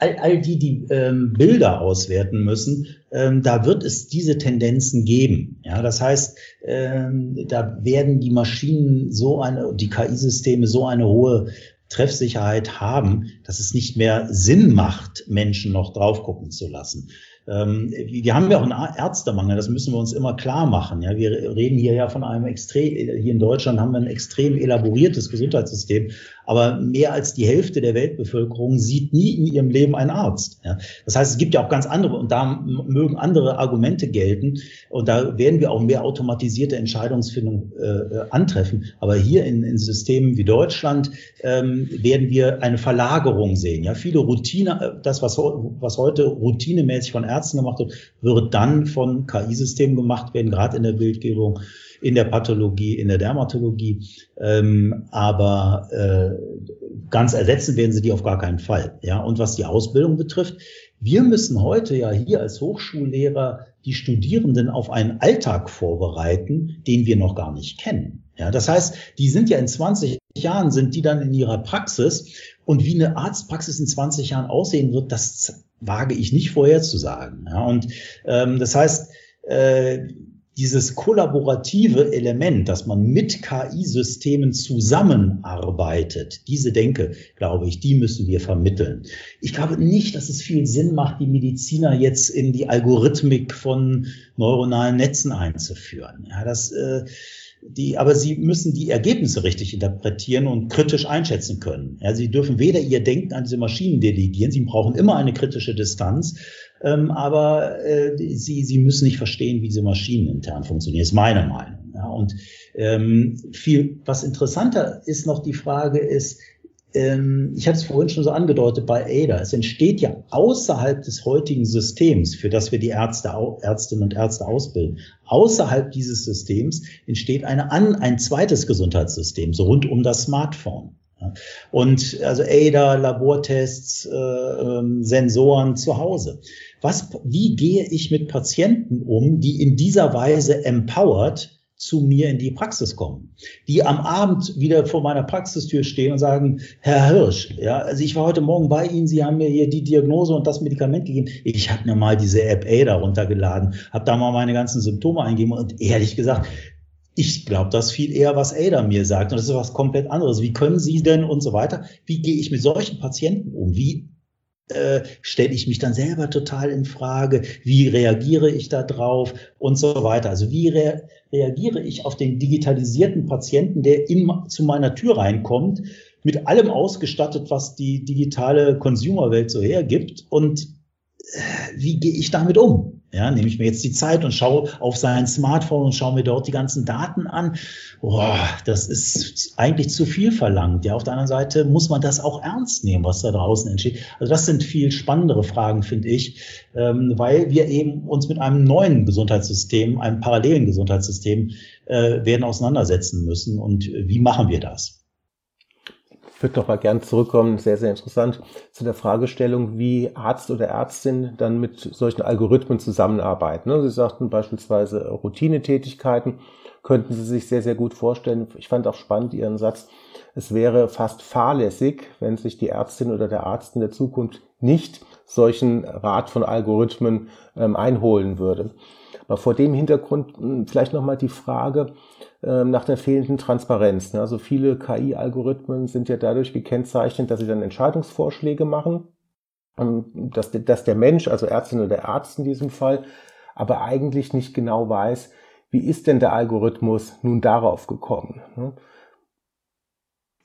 all, all die, die ähm, Bilder auswerten müssen, ähm, da wird es diese Tendenzen geben. Ja, das heißt, ähm, da werden die Maschinen so eine, die KI-Systeme so eine hohe Treffsicherheit haben, dass es nicht mehr Sinn macht, Menschen noch drauf gucken zu lassen. Ähm, wir haben ja auch einen Ärztemangel, das müssen wir uns immer klar machen. Ja, wir reden hier ja von einem extrem, hier in Deutschland haben wir ein extrem elaboriertes Gesundheitssystem, aber mehr als die Hälfte der Weltbevölkerung sieht nie in ihrem Leben einen Arzt. Ja. Das heißt, es gibt ja auch ganz andere und da mögen andere Argumente gelten und da werden wir auch mehr automatisierte Entscheidungsfindung äh, antreffen. Aber hier in, in Systemen wie Deutschland ähm, werden wir eine Verlagerung sehen. Ja, viele Routine, äh, das was, was heute routinemäßig von Ärzten gemacht wird, wird dann von KI-Systemen gemacht werden, gerade in der Bildgebung in der Pathologie, in der Dermatologie. Ähm, aber äh, ganz ersetzen werden sie die auf gar keinen Fall. Ja, und was die Ausbildung betrifft, wir müssen heute ja hier als Hochschullehrer die Studierenden auf einen Alltag vorbereiten, den wir noch gar nicht kennen. Ja, das heißt, die sind ja in 20 Jahren sind die dann in ihrer Praxis und wie eine Arztpraxis in 20 Jahren aussehen wird, das wage ich nicht vorherzusagen. Ja, und ähm, das heißt, äh, dieses kollaborative Element, dass man mit KI-Systemen zusammenarbeitet, diese Denke, glaube ich, die müssen wir vermitteln. Ich glaube nicht, dass es viel Sinn macht, die Mediziner jetzt in die Algorithmik von neuronalen Netzen einzuführen. Ja, das, äh, die, aber sie müssen die Ergebnisse richtig interpretieren und kritisch einschätzen können. Ja, sie dürfen weder ihr Denken an diese Maschinen delegieren, sie brauchen immer eine kritische Distanz, ähm, aber äh, sie, sie müssen nicht verstehen, wie diese Maschinen intern funktionieren, ist meine Meinung. Ja, und ähm, viel, was interessanter ist noch die Frage ist, ähm, ich hatte es vorhin schon so angedeutet bei ADA, es entsteht ja außerhalb des heutigen Systems, für das wir die Ärzte, Ärztinnen und Ärzte ausbilden, außerhalb dieses Systems entsteht eine, ein zweites Gesundheitssystem, so rund um das Smartphone. Und also ADA, Labortests, äh, ähm, Sensoren zu Hause. Was, wie gehe ich mit Patienten um, die in dieser Weise empowered zu mir in die Praxis kommen, die am Abend wieder vor meiner Praxistür stehen und sagen, Herr Hirsch, ja, also ich war heute Morgen bei Ihnen, Sie haben mir hier die Diagnose und das Medikament gegeben. Ich habe mir mal diese App ADA runtergeladen, habe da mal meine ganzen Symptome eingegeben und ehrlich gesagt, ich glaube das viel eher, was Ada mir sagt. Und das ist was komplett anderes. Wie können Sie denn und so weiter? Wie gehe ich mit solchen Patienten um? Wie äh, stelle ich mich dann selber total in Frage? Wie reagiere ich da drauf und so weiter? Also wie re reagiere ich auf den digitalisierten Patienten, der in, zu meiner Tür reinkommt, mit allem ausgestattet, was die digitale Consumerwelt so hergibt? Und äh, wie gehe ich damit um? Ja, nehme ich mir jetzt die Zeit und schaue auf sein Smartphone und schaue mir dort die ganzen Daten an. Boah, das ist eigentlich zu viel verlangt. Ja, auf der anderen Seite muss man das auch ernst nehmen, was da draußen entsteht. Also das sind viel spannendere Fragen, finde ich, ähm, weil wir eben uns mit einem neuen Gesundheitssystem, einem parallelen Gesundheitssystem äh, werden auseinandersetzen müssen. Und wie machen wir das? Ich würde noch mal gern zurückkommen, sehr, sehr interessant, zu der Fragestellung, wie Arzt oder Ärztin dann mit solchen Algorithmen zusammenarbeiten. Ne, Sie sagten beispielsweise Routinetätigkeiten, könnten Sie sich sehr, sehr gut vorstellen. Ich fand auch spannend Ihren Satz, es wäre fast fahrlässig, wenn sich die Ärztin oder der Arzt in der Zukunft nicht solchen Rat von Algorithmen ähm, einholen würde. Vor dem Hintergrund hm, vielleicht nochmal die Frage äh, nach der fehlenden Transparenz. Also viele KI-Algorithmen sind ja dadurch gekennzeichnet, dass sie dann Entscheidungsvorschläge machen, ähm, dass, dass der Mensch, also Ärztin oder Arzt in diesem Fall, aber eigentlich nicht genau weiß, wie ist denn der Algorithmus nun darauf gekommen.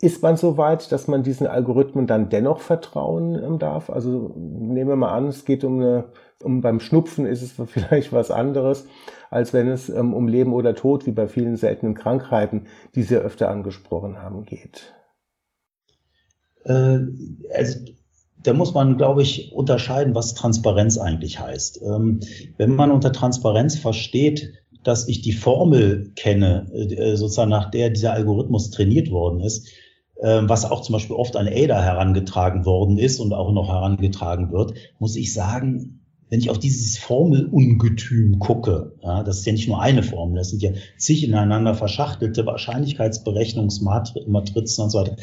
Ist man so weit, dass man diesen Algorithmen dann dennoch vertrauen ähm, darf? Also nehmen wir mal an, es geht um eine, um beim Schnupfen ist es vielleicht was anderes, als wenn es ähm, um Leben oder Tod, wie bei vielen seltenen Krankheiten, die Sie öfter angesprochen haben, geht. Äh, also da muss man, glaube ich, unterscheiden, was Transparenz eigentlich heißt. Ähm, wenn man unter Transparenz versteht, dass ich die Formel kenne, äh, sozusagen nach der dieser Algorithmus trainiert worden ist, was auch zum Beispiel oft an ADA herangetragen worden ist und auch noch herangetragen wird, muss ich sagen, wenn ich auf dieses Formelungetüm gucke, ja, das ist ja nicht nur eine Formel, das sind ja zig ineinander verschachtelte Wahrscheinlichkeitsberechnungsmatrizen und so weiter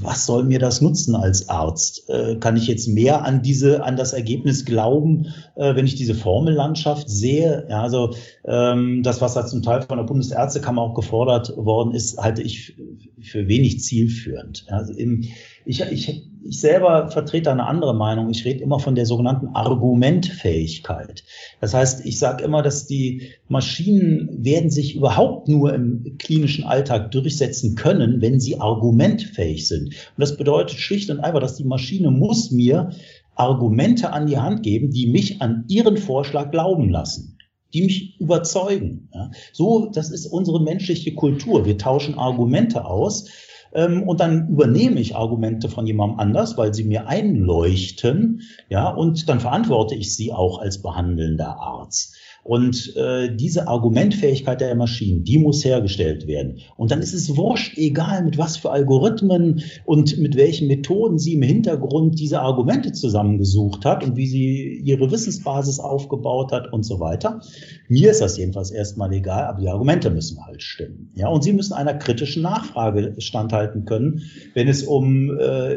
was soll mir das nutzen als Arzt? Äh, kann ich jetzt mehr an diese, an das Ergebnis glauben, äh, wenn ich diese Formellandschaft sehe? Ja, also ähm, das, was da zum Teil von der Bundesärztekammer auch gefordert worden ist, halte ich für wenig zielführend. Also im, ich, ich, ich selber vertrete eine andere Meinung. Ich rede immer von der sogenannten Argumentfähigkeit. Das heißt, ich sage immer, dass die Maschinen werden sich überhaupt nur im klinischen Alltag durchsetzen können, wenn sie argumentfähig sind. Und das bedeutet schlicht und einfach, dass die Maschine muss mir Argumente an die Hand geben, die mich an ihren Vorschlag glauben lassen die mich überzeugen. So, das ist unsere menschliche Kultur. Wir tauschen Argumente aus ähm, und dann übernehme ich Argumente von jemandem anders, weil sie mir einleuchten, ja, und dann verantworte ich sie auch als behandelnder Arzt. Und äh, diese Argumentfähigkeit der Maschinen, die muss hergestellt werden. Und dann ist es wurscht, egal mit was für Algorithmen und mit welchen Methoden sie im Hintergrund diese Argumente zusammengesucht hat und wie sie ihre Wissensbasis aufgebaut hat und so weiter. Mir ist das jedenfalls erstmal egal, aber die Argumente müssen halt stimmen. Ja, und sie müssen einer kritischen Nachfrage standhalten können, wenn es um äh,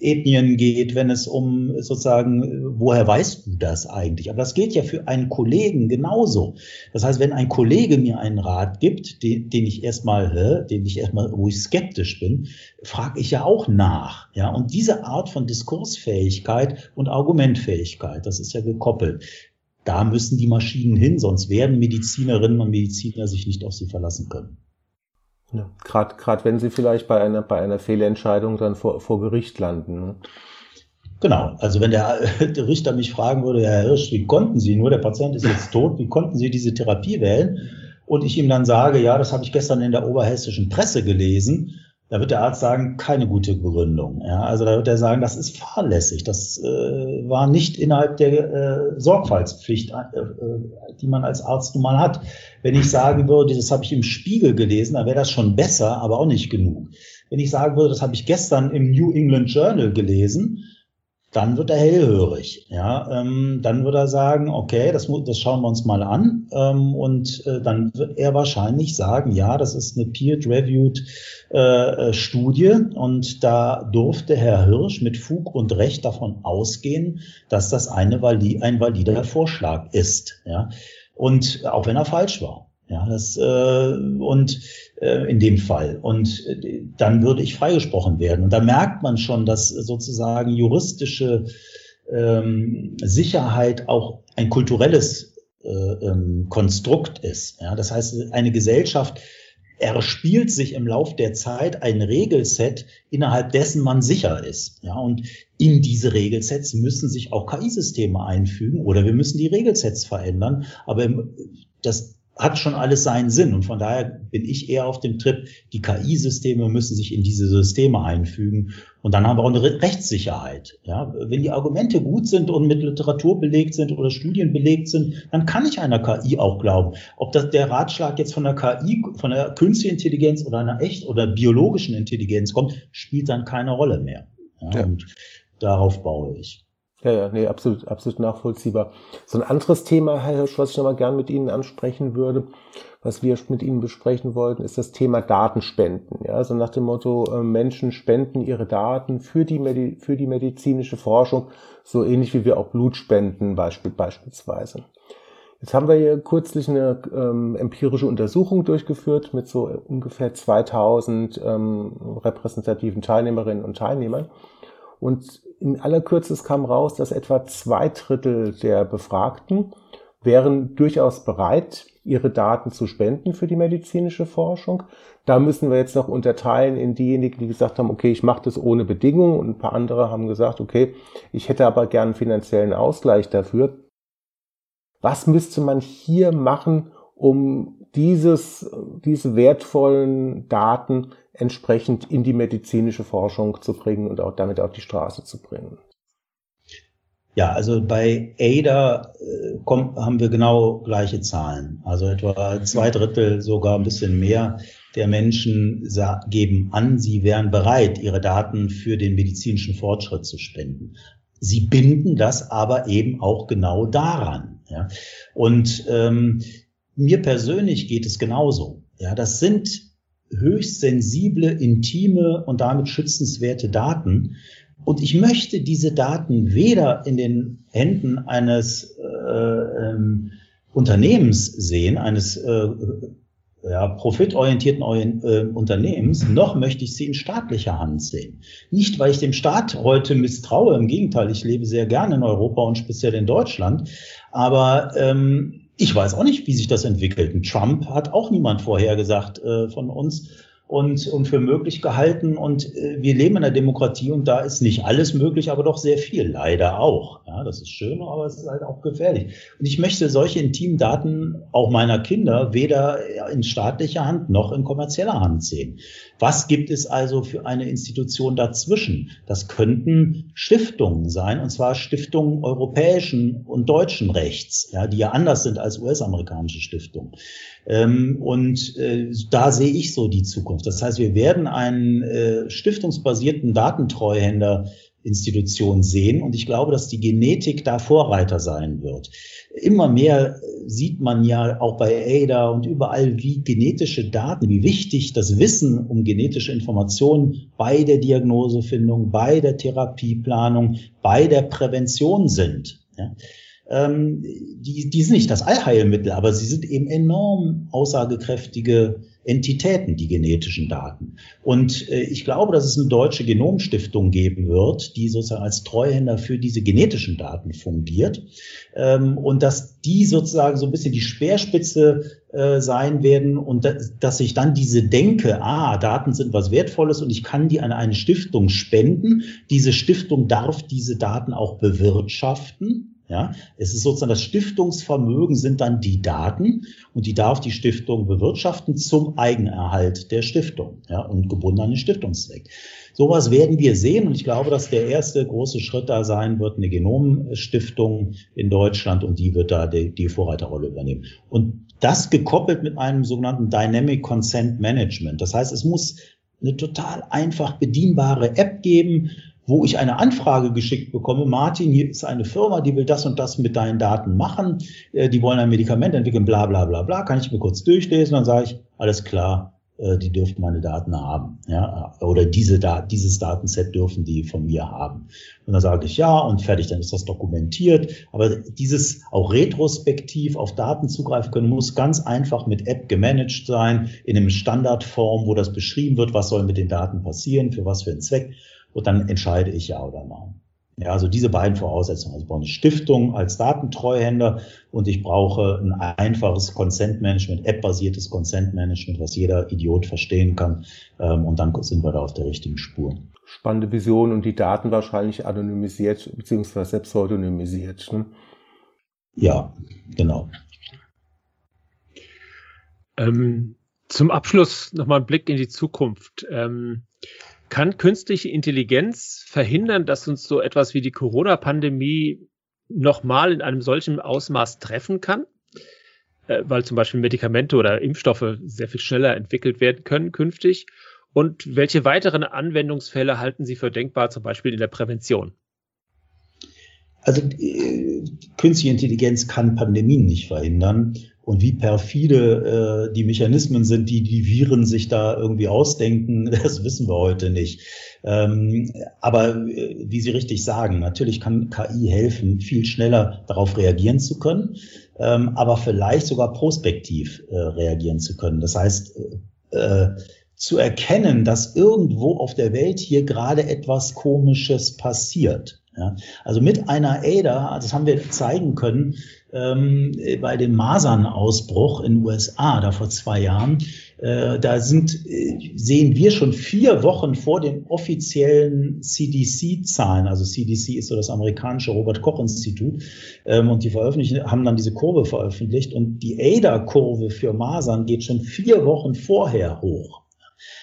Ethnien geht, wenn es um sozusagen, woher weißt du das eigentlich? Aber das gilt ja für einen Kollegen genauso. Das heißt, wenn ein Kollege mir einen Rat gibt, den, den ich erstmal, den ich erstmal, wo ich skeptisch bin, frage ich ja auch nach. Ja, und diese Art von Diskursfähigkeit und Argumentfähigkeit, das ist ja gekoppelt. Da müssen die Maschinen hin, sonst werden Medizinerinnen und Mediziner sich nicht auf sie verlassen können. Ja, Gerade wenn sie vielleicht bei einer, bei einer Fehlentscheidung dann vor, vor Gericht landen. Ne? Genau, also wenn der, der, Richter mich fragen würde, Herr Hirsch, wie konnten Sie, nur der Patient ist jetzt tot, wie konnten Sie diese Therapie wählen? Und ich ihm dann sage, ja, das habe ich gestern in der oberhessischen Presse gelesen, da wird der Arzt sagen, keine gute Begründung. Ja, also da wird er sagen, das ist fahrlässig. Das äh, war nicht innerhalb der äh, Sorgfaltspflicht, äh, äh, die man als Arzt nun mal hat. Wenn ich sagen würde, das habe ich im Spiegel gelesen, dann wäre das schon besser, aber auch nicht genug. Wenn ich sagen würde, das habe ich gestern im New England Journal gelesen, dann wird er hellhörig. Ja, ähm, dann wird er sagen, okay, das, das schauen wir uns mal an. Ähm, und äh, dann wird er wahrscheinlich sagen, ja, das ist eine peer-reviewed äh, äh, Studie und da durfte Herr Hirsch mit Fug und Recht davon ausgehen, dass das eine vali ein valider Vorschlag ist. Ja, und auch wenn er falsch war. Ja, das äh, und äh, in dem Fall. Und äh, dann würde ich freigesprochen werden. Und da merkt man schon, dass sozusagen juristische ähm, Sicherheit auch ein kulturelles äh, ähm, Konstrukt ist. Ja, das heißt, eine Gesellschaft erspielt sich im Lauf der Zeit ein Regelset, innerhalb dessen man sicher ist. Ja, und in diese Regelsets müssen sich auch KI-Systeme einfügen oder wir müssen die Regelsets verändern. Aber das hat schon alles seinen Sinn. Und von daher bin ich eher auf dem Trip, die KI-Systeme müssen sich in diese Systeme einfügen. Und dann haben wir auch eine Rechtssicherheit. Ja, wenn die Argumente gut sind und mit Literatur belegt sind oder Studien belegt sind, dann kann ich einer KI auch glauben. Ob das der Ratschlag jetzt von der KI, von der künstlichen Intelligenz oder einer echt oder biologischen Intelligenz kommt, spielt dann keine Rolle mehr. Ja, ja. Und darauf baue ich. Ja, ja, nee, absolut, absolut nachvollziehbar. So ein anderes Thema, Herr Hirsch, was ich nochmal gern mit Ihnen ansprechen würde, was wir mit Ihnen besprechen wollten, ist das Thema Datenspenden. Ja, also nach dem Motto, äh, Menschen spenden ihre Daten für die, Medi für die medizinische Forschung, so ähnlich wie wir auch Blut spenden, beispiel, beispielsweise. Jetzt haben wir hier kürzlich eine ähm, empirische Untersuchung durchgeführt mit so ungefähr 2000 ähm, repräsentativen Teilnehmerinnen und Teilnehmern. Und in aller Kürze kam raus, dass etwa zwei Drittel der Befragten wären durchaus bereit, ihre Daten zu spenden für die medizinische Forschung. Da müssen wir jetzt noch unterteilen in diejenigen, die gesagt haben, okay, ich mache das ohne Bedingung und ein paar andere haben gesagt, okay, ich hätte aber gern einen finanziellen Ausgleich dafür. Was müsste man hier machen, um dieses, diese wertvollen Daten entsprechend in die medizinische Forschung zu bringen und auch damit auf die Straße zu bringen. Ja, also bei ADA äh, kommt, haben wir genau gleiche Zahlen. Also etwa zwei Drittel, sogar ein bisschen mehr der Menschen geben an, sie wären bereit, ihre Daten für den medizinischen Fortschritt zu spenden. Sie binden das aber eben auch genau daran. Ja? Und ähm, mir persönlich geht es genauso. Ja, das sind höchst sensible, intime und damit schützenswerte Daten. Und ich möchte diese Daten weder in den Händen eines äh, ähm, Unternehmens sehen, eines äh, ja, profitorientierten äh, Unternehmens, noch möchte ich sie in staatlicher Hand sehen. Nicht, weil ich dem Staat heute misstraue, im Gegenteil, ich lebe sehr gerne in Europa und speziell in Deutschland, aber ähm, ich weiß auch nicht, wie sich das entwickelt. Trump hat auch niemand vorhergesagt äh, von uns und, und für möglich gehalten. Und äh, wir leben in einer Demokratie und da ist nicht alles möglich, aber doch sehr viel, leider auch. Ja, das ist schön, aber es ist halt auch gefährlich. Und ich möchte solche intimen Daten auch meiner Kinder weder in staatlicher Hand noch in kommerzieller Hand sehen. Was gibt es also für eine Institution dazwischen? Das könnten Stiftungen sein, und zwar Stiftungen europäischen und deutschen Rechts, ja, die ja anders sind als US-amerikanische Stiftungen. Ähm, und äh, da sehe ich so die Zukunft. Das heißt, wir werden einen äh, stiftungsbasierten Datentreuhänder Institution sehen. Und ich glaube, dass die Genetik da Vorreiter sein wird. Immer mehr sieht man ja auch bei ADA und überall, wie genetische Daten, wie wichtig das Wissen um genetische Informationen bei der Diagnosefindung, bei der Therapieplanung, bei der Prävention sind. Ja ähm, die, die sind nicht das Allheilmittel, aber sie sind eben enorm aussagekräftige Entitäten, die genetischen Daten. Und äh, ich glaube, dass es eine deutsche Genomstiftung geben wird, die sozusagen als Treuhänder für diese genetischen Daten fungiert. Ähm, und dass die sozusagen so ein bisschen die Speerspitze äh, sein werden und da, dass ich dann diese Denke, ah, Daten sind was Wertvolles und ich kann die an eine Stiftung spenden. Diese Stiftung darf diese Daten auch bewirtschaften ja, es ist sozusagen das Stiftungsvermögen sind dann die Daten und die darf die Stiftung bewirtschaften zum Eigenerhalt der Stiftung ja, und gebunden an den Stiftungszweck. Sowas werden wir sehen und ich glaube, dass der erste große Schritt da sein wird, eine Genomstiftung in Deutschland und die wird da die, die Vorreiterrolle übernehmen. Und das gekoppelt mit einem sogenannten Dynamic Consent Management. Das heißt, es muss eine total einfach bedienbare App geben, wo ich eine Anfrage geschickt bekomme, Martin, hier ist eine Firma, die will das und das mit deinen Daten machen, äh, die wollen ein Medikament entwickeln, bla bla bla bla, kann ich mir kurz durchlesen, dann sage ich, alles klar, die dürfen meine Daten haben, ja, oder diese da dieses Datenset dürfen die von mir haben. Und dann sage ich ja und fertig, dann ist das dokumentiert. Aber dieses auch retrospektiv auf Daten zugreifen können, muss ganz einfach mit App gemanagt sein, in einem Standardform, wo das beschrieben wird, was soll mit den Daten passieren, für was für einen Zweck und dann entscheide ich ja oder nein. Ja, also diese beiden Voraussetzungen. Also ich brauche eine Stiftung als Datentreuhänder und ich brauche ein einfaches Consent Management, App-basiertes Consent Management, was jeder Idiot verstehen kann. Ähm, und dann sind wir da auf der richtigen Spur. Spannende Vision und die Daten wahrscheinlich anonymisiert beziehungsweise selbst pseudonymisiert. Ne? Ja, genau. Ähm, zum Abschluss nochmal ein Blick in die Zukunft. Ähm, kann künstliche Intelligenz verhindern, dass uns so etwas wie die Corona-Pandemie nochmal in einem solchen Ausmaß treffen kann? Äh, weil zum Beispiel Medikamente oder Impfstoffe sehr viel schneller entwickelt werden können künftig. Und welche weiteren Anwendungsfälle halten Sie für denkbar, zum Beispiel in der Prävention? Also äh, künstliche Intelligenz kann Pandemien nicht verhindern. Und wie perfide äh, die Mechanismen sind, die die Viren sich da irgendwie ausdenken, das wissen wir heute nicht. Ähm, aber äh, wie Sie richtig sagen, natürlich kann KI helfen, viel schneller darauf reagieren zu können, ähm, aber vielleicht sogar prospektiv äh, reagieren zu können. Das heißt, äh, äh zu erkennen, dass irgendwo auf der Welt hier gerade etwas Komisches passiert. Ja, also mit einer ADA, das haben wir zeigen können, ähm, bei dem Masernausbruch in USA, da vor zwei Jahren, äh, da sind, äh, sehen wir schon vier Wochen vor den offiziellen CDC-Zahlen, also CDC ist so das amerikanische Robert-Koch-Institut, ähm, und die veröffentlichen, haben dann diese Kurve veröffentlicht. Und die ADA-Kurve für Masern geht schon vier Wochen vorher hoch.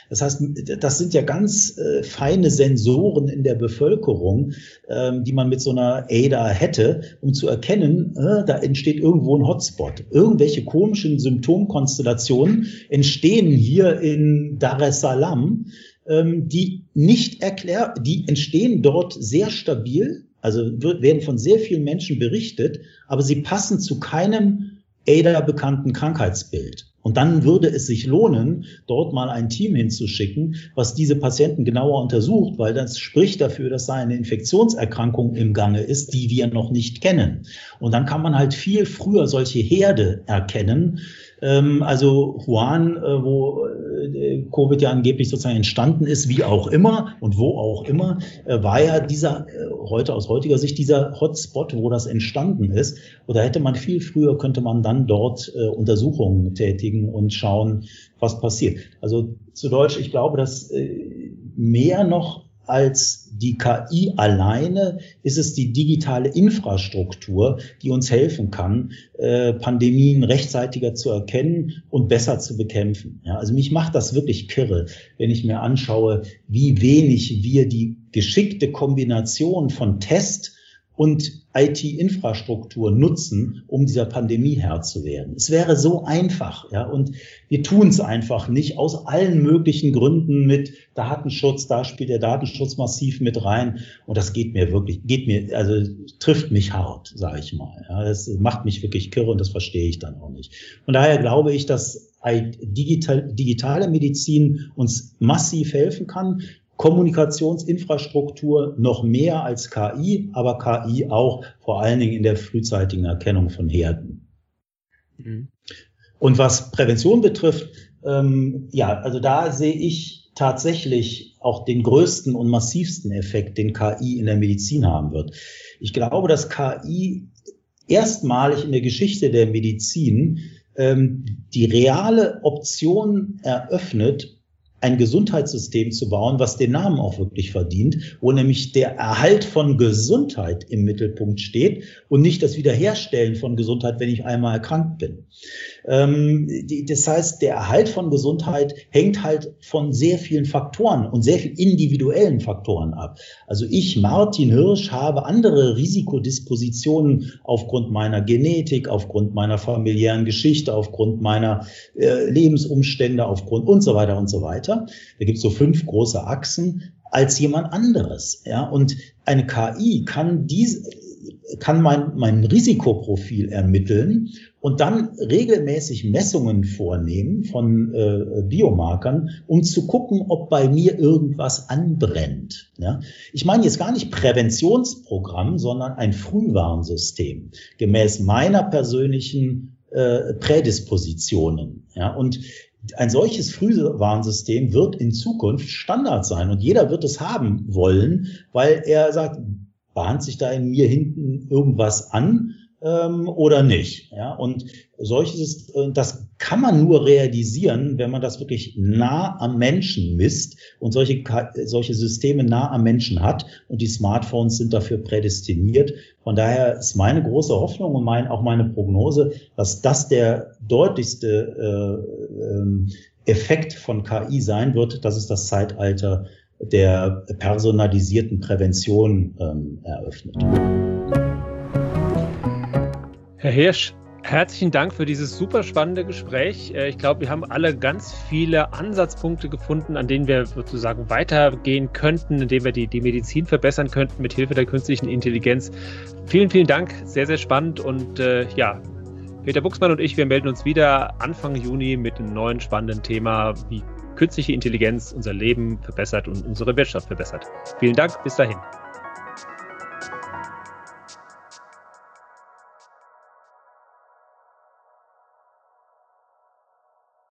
Das heißt, das sind ja ganz äh, feine Sensoren in der Bevölkerung, ähm, die man mit so einer ADA hätte, um zu erkennen, äh, da entsteht irgendwo ein Hotspot. Irgendwelche komischen Symptomkonstellationen entstehen hier in Dar es Salaam, ähm, die nicht erklärt, die entstehen dort sehr stabil, also werden von sehr vielen Menschen berichtet, aber sie passen zu keinem ADA bekannten Krankheitsbild. Und dann würde es sich lohnen, dort mal ein Team hinzuschicken, was diese Patienten genauer untersucht, weil das spricht dafür, dass da eine Infektionserkrankung im Gange ist, die wir noch nicht kennen. Und dann kann man halt viel früher solche Herde erkennen, ähm, also Wuhan, äh, wo äh, Covid ja angeblich sozusagen entstanden ist, wie auch immer und wo auch immer, äh, war ja dieser, heute aus heutiger Sicht, dieser Hotspot, wo das entstanden ist. Oder hätte man viel früher, könnte man dann dort Untersuchungen tätigen und schauen, was passiert. Also zu Deutsch, ich glaube, dass mehr noch als die KI alleine ist es die digitale Infrastruktur, die uns helfen kann, äh, Pandemien rechtzeitiger zu erkennen und besser zu bekämpfen. Ja, also mich macht das wirklich kirre, wenn ich mir anschaue, wie wenig wir die geschickte Kombination von Test und IT-Infrastruktur nutzen, um dieser Pandemie Herr zu werden. Es wäre so einfach, ja, und wir tun es einfach nicht aus allen möglichen Gründen mit Datenschutz. Da spielt der Datenschutz massiv mit rein, und das geht mir wirklich, geht mir, also trifft mich hart, sage ich mal. Ja, das macht mich wirklich kirre und das verstehe ich dann auch nicht. Von daher glaube ich, dass digital, digitale Medizin uns massiv helfen kann. Kommunikationsinfrastruktur noch mehr als KI, aber KI auch vor allen Dingen in der frühzeitigen Erkennung von Herden. Mhm. Und was Prävention betrifft, ähm, ja, also da sehe ich tatsächlich auch den größten und massivsten Effekt, den KI in der Medizin haben wird. Ich glaube, dass KI erstmalig in der Geschichte der Medizin ähm, die reale Option eröffnet, ein Gesundheitssystem zu bauen, was den Namen auch wirklich verdient, wo nämlich der Erhalt von Gesundheit im Mittelpunkt steht und nicht das Wiederherstellen von Gesundheit, wenn ich einmal erkrankt bin. Ähm, das heißt, der Erhalt von Gesundheit hängt halt von sehr vielen Faktoren und sehr viel individuellen Faktoren ab. Also ich, Martin Hirsch, habe andere Risikodispositionen aufgrund meiner Genetik, aufgrund meiner familiären Geschichte, aufgrund meiner äh, Lebensumstände, aufgrund und so weiter und so weiter. Da gibt es so fünf große Achsen als jemand anderes. Ja, und eine KI kann diese kann mein, mein Risikoprofil ermitteln und dann regelmäßig Messungen vornehmen von äh, Biomarkern, um zu gucken, ob bei mir irgendwas anbrennt. Ja? Ich meine jetzt gar nicht Präventionsprogramm, sondern ein Frühwarnsystem gemäß meiner persönlichen äh, Prädispositionen. Ja? Und ein solches Frühwarnsystem wird in Zukunft Standard sein und jeder wird es haben wollen, weil er sagt, bahnt sich da in mir hinten irgendwas an, ähm, oder nicht. Ja, und solches, äh, das kann man nur realisieren, wenn man das wirklich nah am Menschen misst und solche, solche Systeme nah am Menschen hat. Und die Smartphones sind dafür prädestiniert. Von daher ist meine große Hoffnung und mein, auch meine Prognose, dass das der deutlichste äh, äh, Effekt von KI sein wird. Das ist das Zeitalter der personalisierten Prävention ähm, eröffnet. Herr Hirsch, herzlichen Dank für dieses super spannende Gespräch. Äh, ich glaube, wir haben alle ganz viele Ansatzpunkte gefunden, an denen wir sozusagen weitergehen könnten, indem wir die, die Medizin verbessern könnten mit Hilfe der künstlichen Intelligenz. Vielen, vielen Dank. Sehr, sehr spannend. Und äh, ja, Peter Buchsmann und ich, wir melden uns wieder Anfang Juni mit einem neuen spannenden Thema, wie künstliche Intelligenz unser Leben verbessert und unsere Wirtschaft verbessert. Vielen Dank. Bis dahin.